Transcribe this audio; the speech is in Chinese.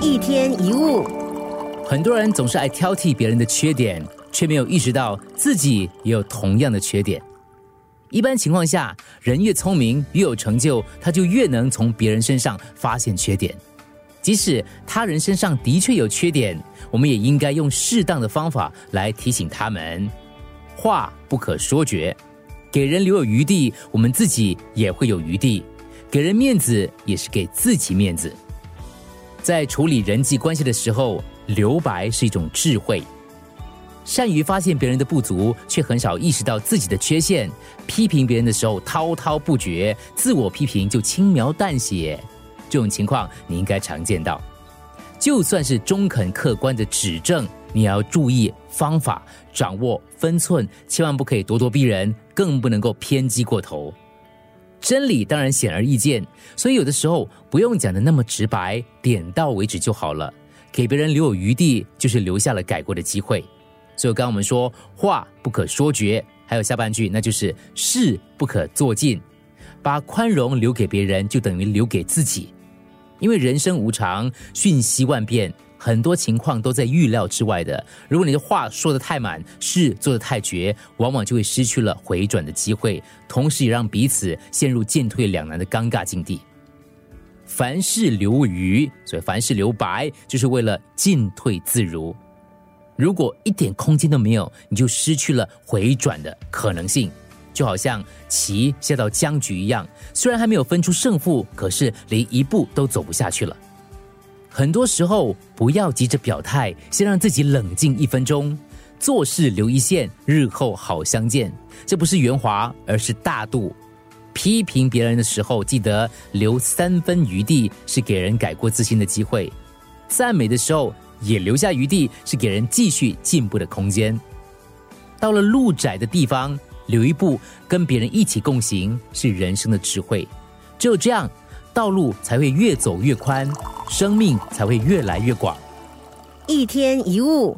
一天一物，很多人总是爱挑剔别人的缺点，却没有意识到自己也有同样的缺点。一般情况下，人越聪明、越有成就，他就越能从别人身上发现缺点。即使他人身上的确有缺点，我们也应该用适当的方法来提醒他们。话不可说绝，给人留有余地，我们自己也会有余地。给人面子也是给自己面子。在处理人际关系的时候，留白是一种智慧。善于发现别人的不足，却很少意识到自己的缺陷；批评别人的时候滔滔不绝，自我批评就轻描淡写。这种情况你应该常见到。就算是中肯客观的指正，你也要注意方法，掌握分寸，千万不可以咄咄逼人，更不能够偏激过头。真理当然显而易见，所以有的时候不用讲的那么直白，点到为止就好了。给别人留有余地，就是留下了改过的机会。所以刚刚我们说话不可说绝，还有下半句，那就是事不可做尽。把宽容留给别人，就等于留给自己。因为人生无常，瞬息万变。很多情况都在预料之外的。如果你的话说的太满，事做的太绝，往往就会失去了回转的机会，同时也让彼此陷入进退两难的尴尬境地。凡事留余，所以凡事留白，就是为了进退自如。如果一点空间都没有，你就失去了回转的可能性。就好像棋下到僵局一样，虽然还没有分出胜负，可是连一步都走不下去了。很多时候，不要急着表态，先让自己冷静一分钟，做事留一线，日后好相见。这不是圆滑，而是大度。批评别人的时候，记得留三分余地，是给人改过自新的机会；赞美的时候，也留下余地，是给人继续进步的空间。到了路窄的地方，留一步，跟别人一起共行，是人生的智慧。只有这样。道路才会越走越宽，生命才会越来越广。一天一物。